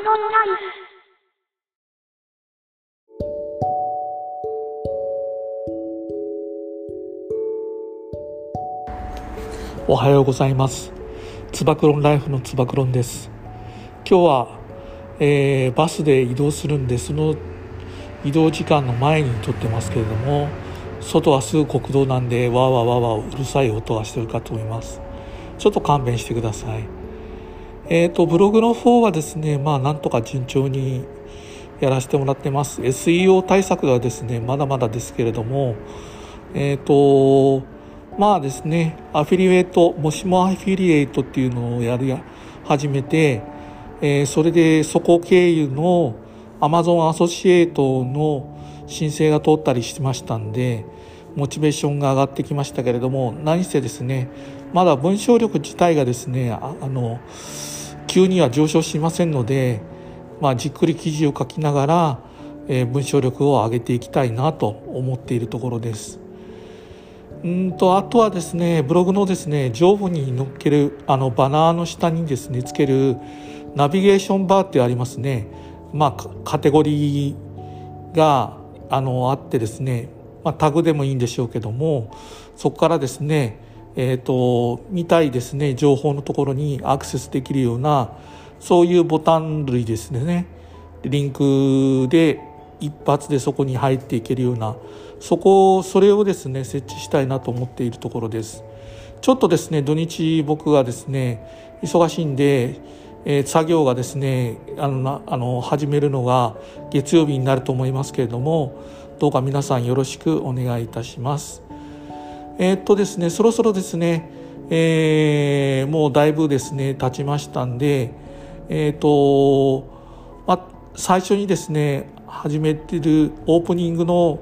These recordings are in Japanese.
ンライフ。おはようございます。つば九郎ライフのつば九郎です。今日は、えー、バスで移動するんでその移動時間の前に撮ってますけれども外はすぐ国道なんでわーわーわーわーうるさい音がしてるかと思います。ちょっと勘弁してください。えっ、ー、とブログの方はですねまあなんとか順調にやらせてもらってます。SEO 対策がですねまだまだですけれどもえっ、ー、とまあですね、アフィリエイト、もしもアフィリエイトっていうのをやり始めて、えー、それでそこ経由の Amazon アソシエイトの申請が通ったりしてましたんで、モチベーションが上がってきましたけれども、何せですね、まだ文章力自体がですね、あの、急には上昇しませんので、まあ、じっくり記事を書きながら、えー、文章力を上げていきたいなと思っているところです。うんとあとはですねブログのですね上部に載っけるあのバナーの下にですねつけるナビゲーションバーってありますねまあカテゴリーがあのあってですね、まあ、タグでもいいんでしょうけどもそこからですねえーと、見たいですね情報のところにアクセスできるようなそういうボタン類ですね。リンクで一発でそこに入っていけるようなそこそれをですね設置したいなと思っているところです。ちょっとですね土日僕がですね忙しいんで、えー、作業がですねあのあの始めるのが月曜日になると思いますけれどもどうか皆さんよろしくお願いいたします。えー、っとですねそろそろですね、えー、もうだいぶですね経ちましたんでえっとまあ最初にですね始めてるオープニングの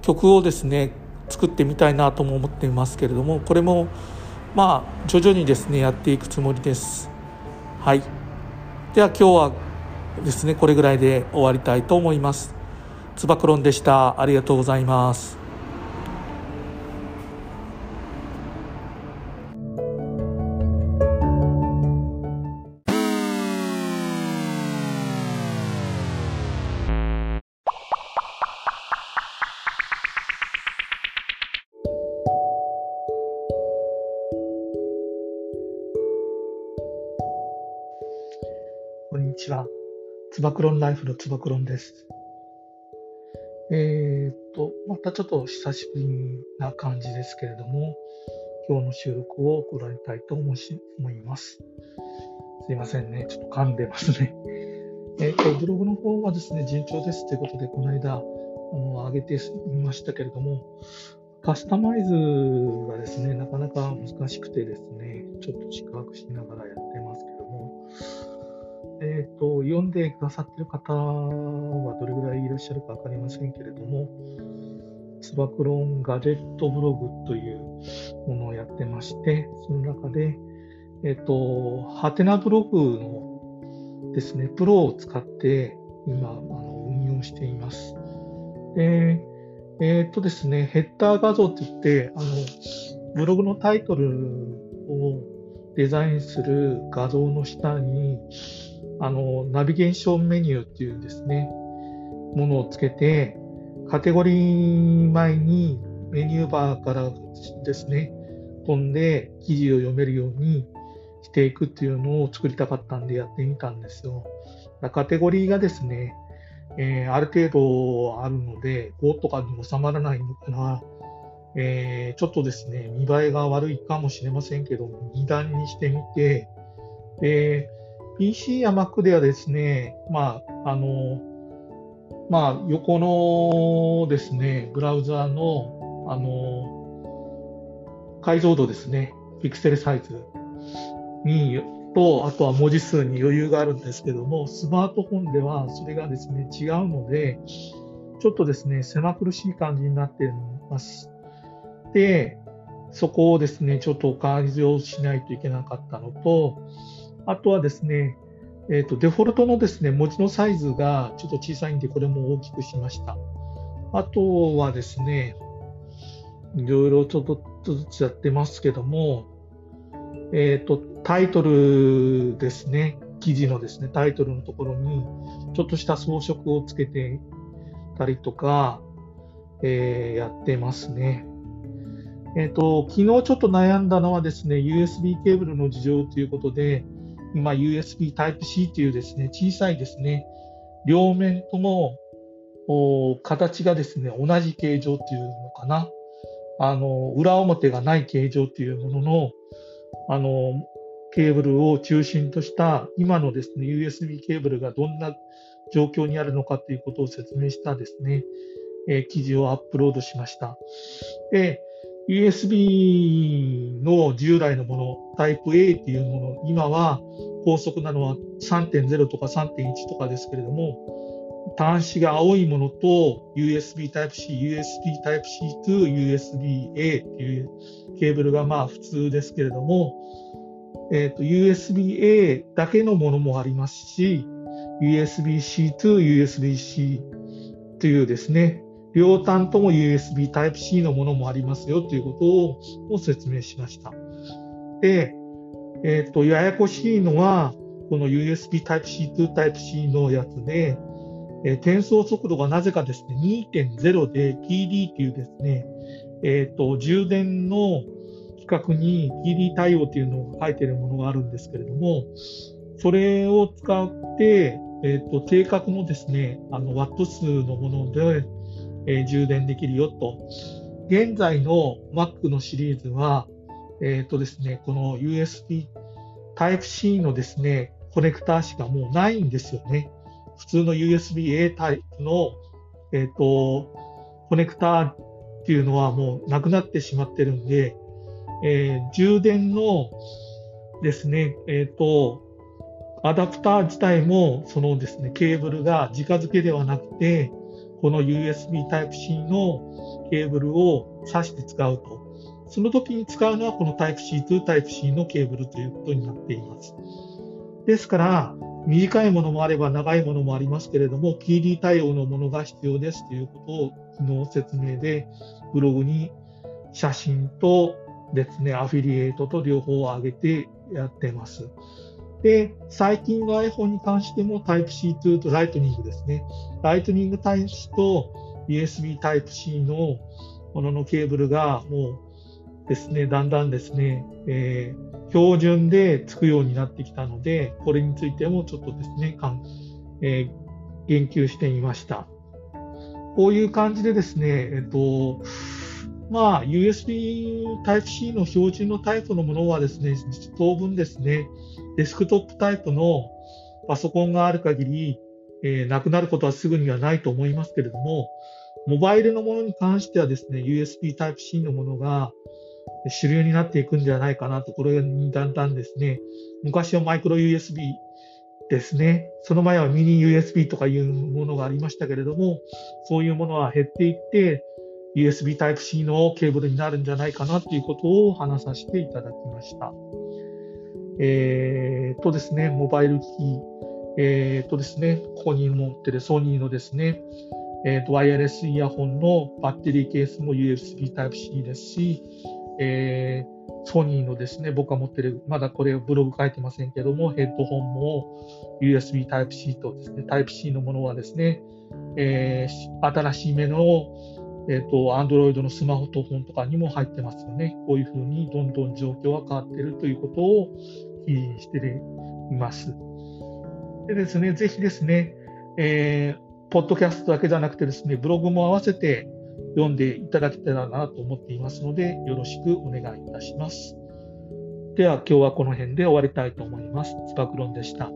曲をですね作ってみたいなとも思っていますけれどもこれもまあ徐々にですねやっていくつもりです。はい。では今日はですねこれぐらいで終わりたいと思います。つば九郎でした。ありがとうございます。こんにちは。つば九郎ライフのつば九郎です。えー、っと、またちょっと久しぶりな感じですけれども、今日の収録をご覧たいと思います。すいませんね。ちょっと噛んでますね。えー、っと、ブログの方はですね、順調ですということで、この間、あの、上げてみましたけれども、カスタマイズがですね、なかなか難しくてですね、ちょっと四角しながらやってますけども、えーと、読んでくださってる方はどれぐらいいらっしゃるか分かりませんけれども、つば九郎ガジェットブログというものをやってまして、その中で、えっ、ー、と、ハテナブログのですね、プロを使って今、あの運用しています。で、えっ、ー、とですね、ヘッダー画像って言って、あの、ブログのタイトルをデザインする画像の下に、あの、ナビゲーションメニューっていうですね、ものをつけて、カテゴリー前にメニューバーからですね、飛んで記事を読めるようにしていくっていうのを作りたかったんでやってみたんですよ。カテゴリーがですね、えー、ある程度あるので、5とかに収まらないのかな、えー、ちょっとですね、見栄えが悪いかもしれませんけど、2段にしてみて、で、PC や Mac ではですね、まあ、あの、まあ、横のですね、ブラウザーの、あの、解像度ですね、ピクセルサイズに、と、あとは文字数に余裕があるんですけども、スマートフォンではそれがですね、違うので、ちょっとですね、狭苦しい感じになっています。で、そこをですね、ちょっと改善しないといけなかったのと、あとはですね、えーと、デフォルトのですね文字のサイズがちょっと小さいんで、これも大きくしました。あとはですね、いろいろちょっとずつやってますけども、えっ、ー、と、タイトルですね。記事のですね、タイトルのところに、ちょっとした装飾をつけてたりとか、えー、やってますね。えっ、ー、と、昨日ちょっと悩んだのはですね、USB ケーブルの事情ということで、今 USB Type-C というですね、小さいですね、両面とも形がですね、同じ形状っていうのかな。あの、裏表がない形状っていうものの、あの、ケーブルを中心とした今のですね、USB ケーブルがどんな状況にあるのかということを説明したですね、えー、記事をアップロードしました。で、USB の従来のもの、タイプ A っていうもの、今は高速なのは3.0とか3.1とかですけれども、端子が青いものと USB Type-C、USB Type-C to USB-A っていうケーブルがまあ普通ですけれども、えーと、USB-A だけのものもありますし、USB-C to USB-C というですね、両端とも USB Type-C のものもありますよということを説明しました。で、えっ、ー、と、ややこしいのは、この USB Type-C to Type-C のやつで、えー、転送速度がなぜかですね、2.0で PD というですね、えっ、ー、と、充電の規格に PD 対応というのが書いているものがあるんですけれども、それを使って、えっ、と、定格のですね、あの、ワット数のもので、え充電できるよと。現在の Mac のシリーズは、えっ、とですね、この USB Type-C のですね、コネクターしかもうないんですよね。普通の USB-A タイプの、えっ、ー、と、コネクターっていうのはもうなくなってしまってるんで、えー、充電のですね、えっ、と、アダプター自体も、そのですね、ケーブルが直付けではなくて、この USB Type-C のケーブルを挿して使うと。その時に使うのはこの Type-C to Type-C のケーブルということになっています。ですから、短いものもあれば長いものもありますけれども、PD 対応のものが必要ですということを昨日説明でブログに写真とですね、アフィリエイトと両方を上げてやってます。で、最近の iPhone に関しても Type-C2 と Lightning ですね。Lightning 端子と USB Type-C のもののケーブルがもうですね、だんだんですね、えー、標準でつくようになってきたので、これについてもちょっとですね、かんえー、言及してみました。こういう感じでですね、えっと、まあ、USB Type-C の標準のタイプのものはですね、当分ですね、デスクトップタイプのパソコンがある限り、えー、なくなることはすぐにはないと思いますけれども、モバイルのものに関してはですね、USB Type-C のものが主流になっていくんではないかなと、これにだんだんですね、昔はマイクロ USB ですね、その前はミニ USB とかいうものがありましたけれども、そういうものは減っていって、USB Type-C のケーブルになるんじゃないかなということを話させていただきました。えー、とですね、モバイル機器、えー、とですね、ここに持ってるソニーのですね、えーと、ワイヤレスイヤホンのバッテリーケースも USB Type-C ですし、えー、ソニーのですね、僕が持ってる、まだこれブログ書いてませんけども、ヘッドホンも USB Type-C とですね、Type-C のものはですね、えー、新しい目のえっ、ー、と、Android のスマホとフォンとかにも入ってますよね。こういうふうにどんどん状況は変わっているということをしています。でですね、ぜひですね、えー、ポッドキャストだけじゃなくてですね、ブログも合わせて読んでいただけたらなと思っていますので、よろしくお願いいたします。では今日はこの辺で終わりたいと思います。つばくろんでした。